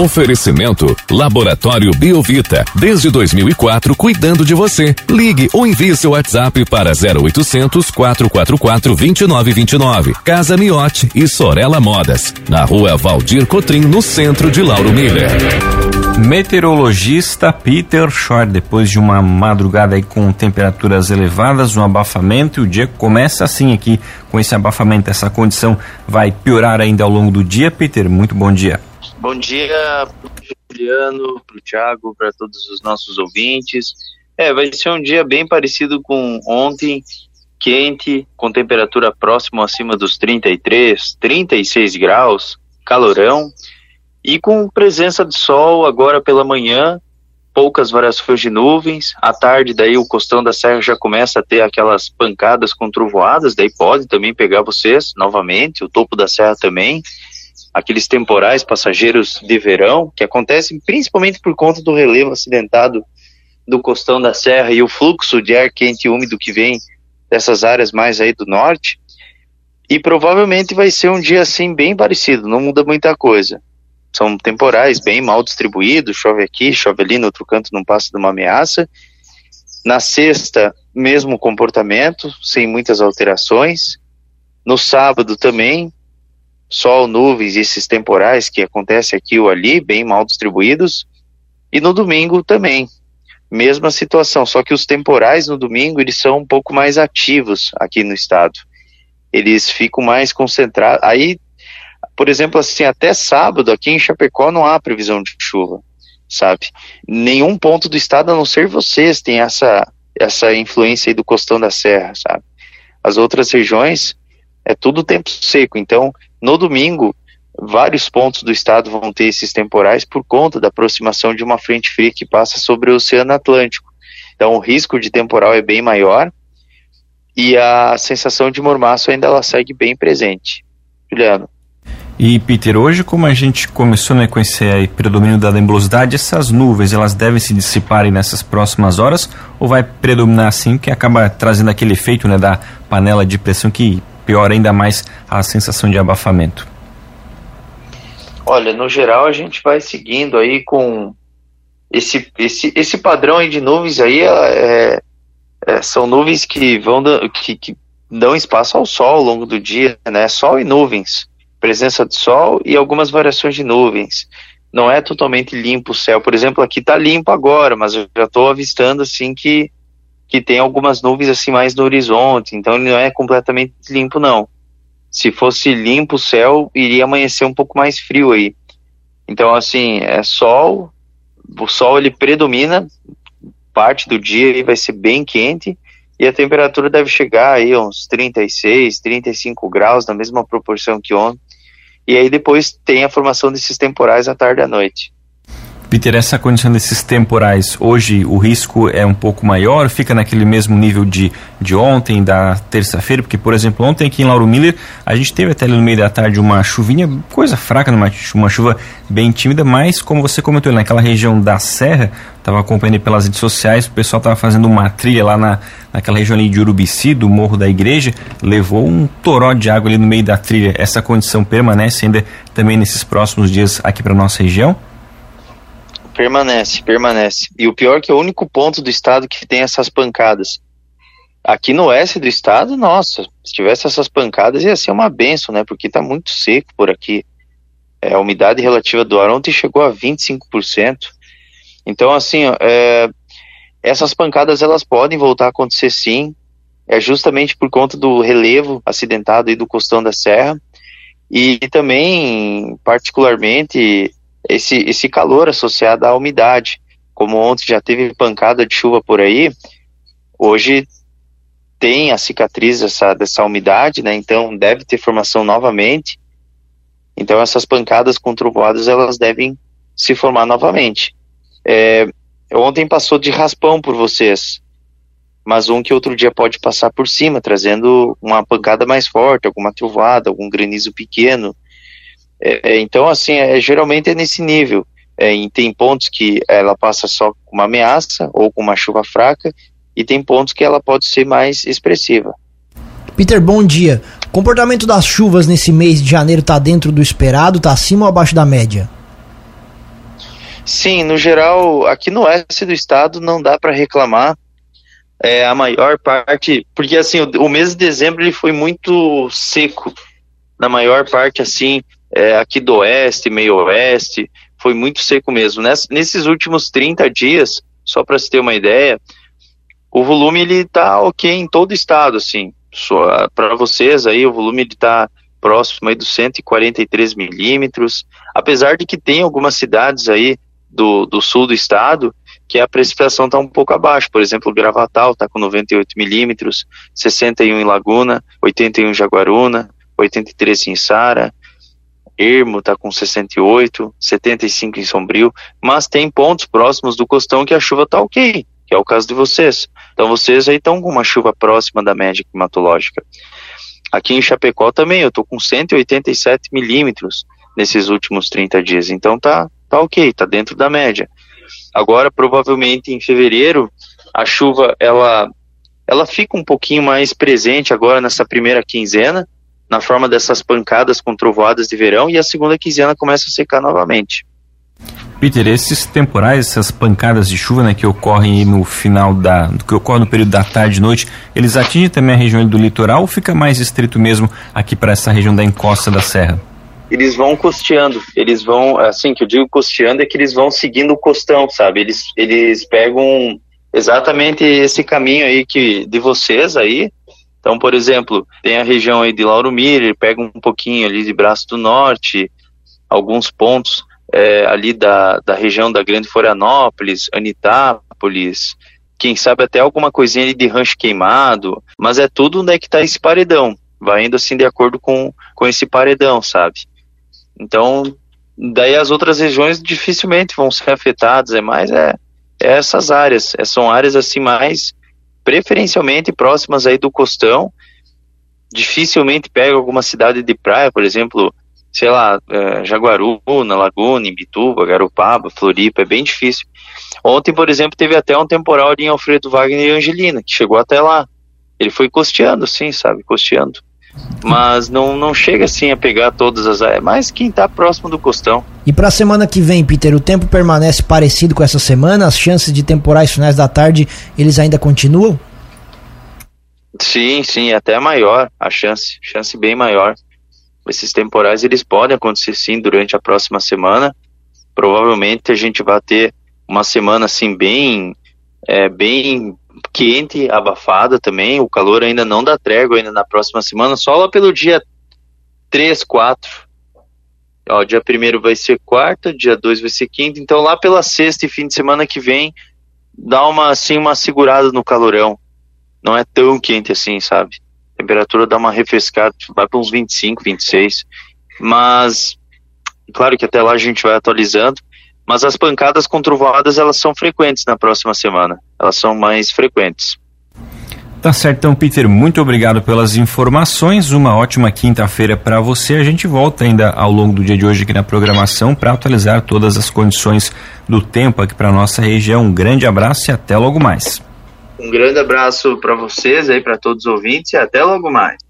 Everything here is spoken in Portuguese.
Oferecimento Laboratório Biovita. Desde 2004, cuidando de você. Ligue ou envie seu WhatsApp para 0800 444 2929. Casa Miote e Sorella Modas. Na rua Valdir Cotrim, no centro de Lauro Miller. Meteorologista Peter Shore, depois de uma madrugada aí com temperaturas elevadas, um abafamento, e o dia começa assim aqui com esse abafamento. Essa condição vai piorar ainda ao longo do dia. Peter, muito bom dia. Bom dia, Juliano, para o Thiago, para todos os nossos ouvintes. É, vai ser um dia bem parecido com ontem, quente, com temperatura próxima acima dos 33, 36 graus, calorão. E com presença de sol agora pela manhã, poucas variações de nuvens. À tarde, daí o costão da serra já começa a ter aquelas pancadas com trovoadas, daí pode também pegar vocês novamente, o topo da serra também. Aqueles temporais passageiros de verão, que acontecem principalmente por conta do relevo acidentado do costão da serra e o fluxo de ar quente e úmido que vem dessas áreas mais aí do norte. E provavelmente vai ser um dia assim bem parecido, não muda muita coisa são temporais, bem mal distribuídos, chove aqui, chove ali, no outro canto não passa de uma ameaça. Na sexta, mesmo comportamento, sem muitas alterações. No sábado também, sol, nuvens e esses temporais que acontecem aqui ou ali, bem mal distribuídos. E no domingo também, mesma situação, só que os temporais no domingo eles são um pouco mais ativos aqui no estado. Eles ficam mais concentrados. Aí por exemplo, assim, até sábado aqui em Chapecó não há previsão de chuva, sabe? Nenhum ponto do estado, a não ser vocês, tem essa, essa influência aí do costão da serra, sabe? As outras regiões é tudo tempo seco, então no domingo vários pontos do estado vão ter esses temporais por conta da aproximação de uma frente fria que passa sobre o Oceano Atlântico. Então o risco de temporal é bem maior e a sensação de mormaço ainda ela segue bem presente. Juliano. E Peter, hoje como a gente começou né, com esse aí, predomínio da nebulosidade, essas nuvens elas devem se dissipar nessas próximas horas ou vai predominar assim que acaba trazendo aquele efeito né, da panela de pressão que piora ainda mais a sensação de abafamento? Olha, no geral a gente vai seguindo aí com esse, esse, esse padrão aí de nuvens aí é, é, são nuvens que vão que, que dão espaço ao sol ao longo do dia, né? Sol e nuvens presença de sol e algumas variações de nuvens. Não é totalmente limpo o céu. Por exemplo, aqui está limpo agora, mas eu já estou avistando assim que, que tem algumas nuvens assim mais no horizonte, então ele não é completamente limpo não. Se fosse limpo o céu, iria amanhecer um pouco mais frio aí. Então assim, é sol, o sol ele predomina parte do dia e vai ser bem quente e a temperatura deve chegar aí uns 36, 35 graus, na mesma proporção que ontem. E aí depois tem a formação desses temporais à tarde e à noite. Peter, essa condição desses temporais, hoje o risco é um pouco maior, fica naquele mesmo nível de, de ontem, da terça-feira, porque, por exemplo, ontem aqui em Lauro Miller, a gente teve até no meio da tarde uma chuvinha, coisa fraca, uma, uma chuva bem tímida, mas, como você comentou, naquela região da Serra, estava acompanhando pelas redes sociais, o pessoal estava fazendo uma trilha lá na, naquela região ali de Urubici, do Morro da Igreja, levou um toró de água ali no meio da trilha. Essa condição permanece ainda também nesses próximos dias aqui para nossa região? Permanece, permanece. E o pior é que é o único ponto do estado que tem essas pancadas. Aqui no oeste do estado, nossa, se tivesse essas pancadas ia ser uma benção, né? Porque tá muito seco por aqui. É, a umidade relativa do ar ontem chegou a 25%. Então, assim, é, essas pancadas elas podem voltar a acontecer sim. É justamente por conta do relevo acidentado aí do costão da serra. E também, particularmente, esse, esse calor associado à umidade. Como ontem já teve pancada de chuva por aí, hoje tem a cicatriz dessa, dessa umidade, né? Então deve ter formação novamente. Então essas pancadas com trovoadas elas devem se formar novamente. É, ontem passou de raspão por vocês, mas um que outro dia pode passar por cima, trazendo uma pancada mais forte, alguma trovoada, algum granizo pequeno. É, é, então, assim, é, geralmente é nesse nível. É, tem pontos que ela passa só com uma ameaça ou com uma chuva fraca, e tem pontos que ela pode ser mais expressiva. Peter, bom dia. Comportamento das chuvas nesse mês de janeiro está dentro do esperado, está acima ou abaixo da média? Sim, no geral, aqui no oeste do estado não dá para reclamar. É, a maior parte, porque assim, o, o, mês de dezembro ele foi muito seco. Na maior parte, assim, é, aqui do oeste, meio oeste, foi muito seco mesmo. Ness, nesses últimos 30 dias, só para se ter uma ideia, o volume ele tá ok em todo o estado, assim. Para vocês aí, o volume ele tá próximo aí dos 143 milímetros, apesar de que tem algumas cidades aí do, do sul do estado que a precipitação está um pouco abaixo. Por exemplo, Gravatal está com 98 milímetros, 61 em Laguna, 81 em Jaguaruna, 83 em Sara, Ermo está com 68, 75 em Sombrio, mas tem pontos próximos do costão que a chuva está ok, que é o caso de vocês. Então vocês aí estão com uma chuva próxima da média climatológica. Aqui em Chapecó também, eu estou com 187 milímetros nesses últimos 30 dias. Então tá, tá ok, tá dentro da média. Agora, provavelmente em fevereiro, a chuva ela, ela fica um pouquinho mais presente agora nessa primeira quinzena, na forma dessas pancadas com trovoadas de verão, e a segunda quinzena começa a secar novamente. Peter, esses temporais, essas pancadas de chuva né, que ocorrem no final da. que ocorrem no período da tarde e noite, eles atingem também a região do litoral ou fica mais estrito mesmo aqui para essa região da encosta da serra? Eles vão costeando, eles vão, assim, que eu digo costeando é que eles vão seguindo o costão, sabe? Eles, eles pegam exatamente esse caminho aí que de vocês aí. Então, por exemplo, tem a região aí de Lauro Miller, pega um pouquinho ali de Braço do Norte, alguns pontos é, ali da, da região da Grande Florianópolis, Anitápolis, quem sabe até alguma coisinha ali de rancho queimado, mas é tudo onde é que está esse paredão, vai indo assim de acordo com, com esse paredão, sabe? Então, daí as outras regiões dificilmente vão ser afetadas, é mais é, é essas áreas, é, são áreas assim mais preferencialmente próximas aí do costão, dificilmente pega alguma cidade de praia, por exemplo, sei lá, é, Jaguaruna, Laguna, Imbituba, Garopaba, Floripa, é bem difícil. Ontem, por exemplo, teve até um temporal em Alfredo Wagner e Angelina, que chegou até lá. Ele foi costeando, sim, sabe, costeando. Mas não, não chega assim a pegar todas as áreas, mas quem está próximo do costão. E para a semana que vem, Peter, o tempo permanece parecido com essa semana? As chances de temporais finais da tarde, eles ainda continuam? Sim, sim, até maior a chance, chance bem maior. Esses temporais eles podem acontecer sim durante a próxima semana. Provavelmente a gente vai ter uma semana assim bem é, bem quente, abafada também. O calor ainda não dá trégua ainda na próxima semana, só lá pelo dia 3, 4. Ó, dia 1 vai ser quarta, dia 2 vai ser quinta, então lá pela sexta e fim de semana que vem dá uma assim uma segurada no calorão. Não é tão quente assim, sabe? temperatura dá uma refrescada, vai para uns 25, 26. Mas, claro que até lá a gente vai atualizando. Mas as pancadas com trovoadas, elas são frequentes na próxima semana. Elas são mais frequentes. Tá certo, então, Peter, muito obrigado pelas informações. Uma ótima quinta-feira para você. A gente volta ainda ao longo do dia de hoje aqui na programação para atualizar todas as condições do tempo aqui para nossa região. Um grande abraço e até logo mais. Um grande abraço para vocês aí, para todos os ouvintes e até logo mais.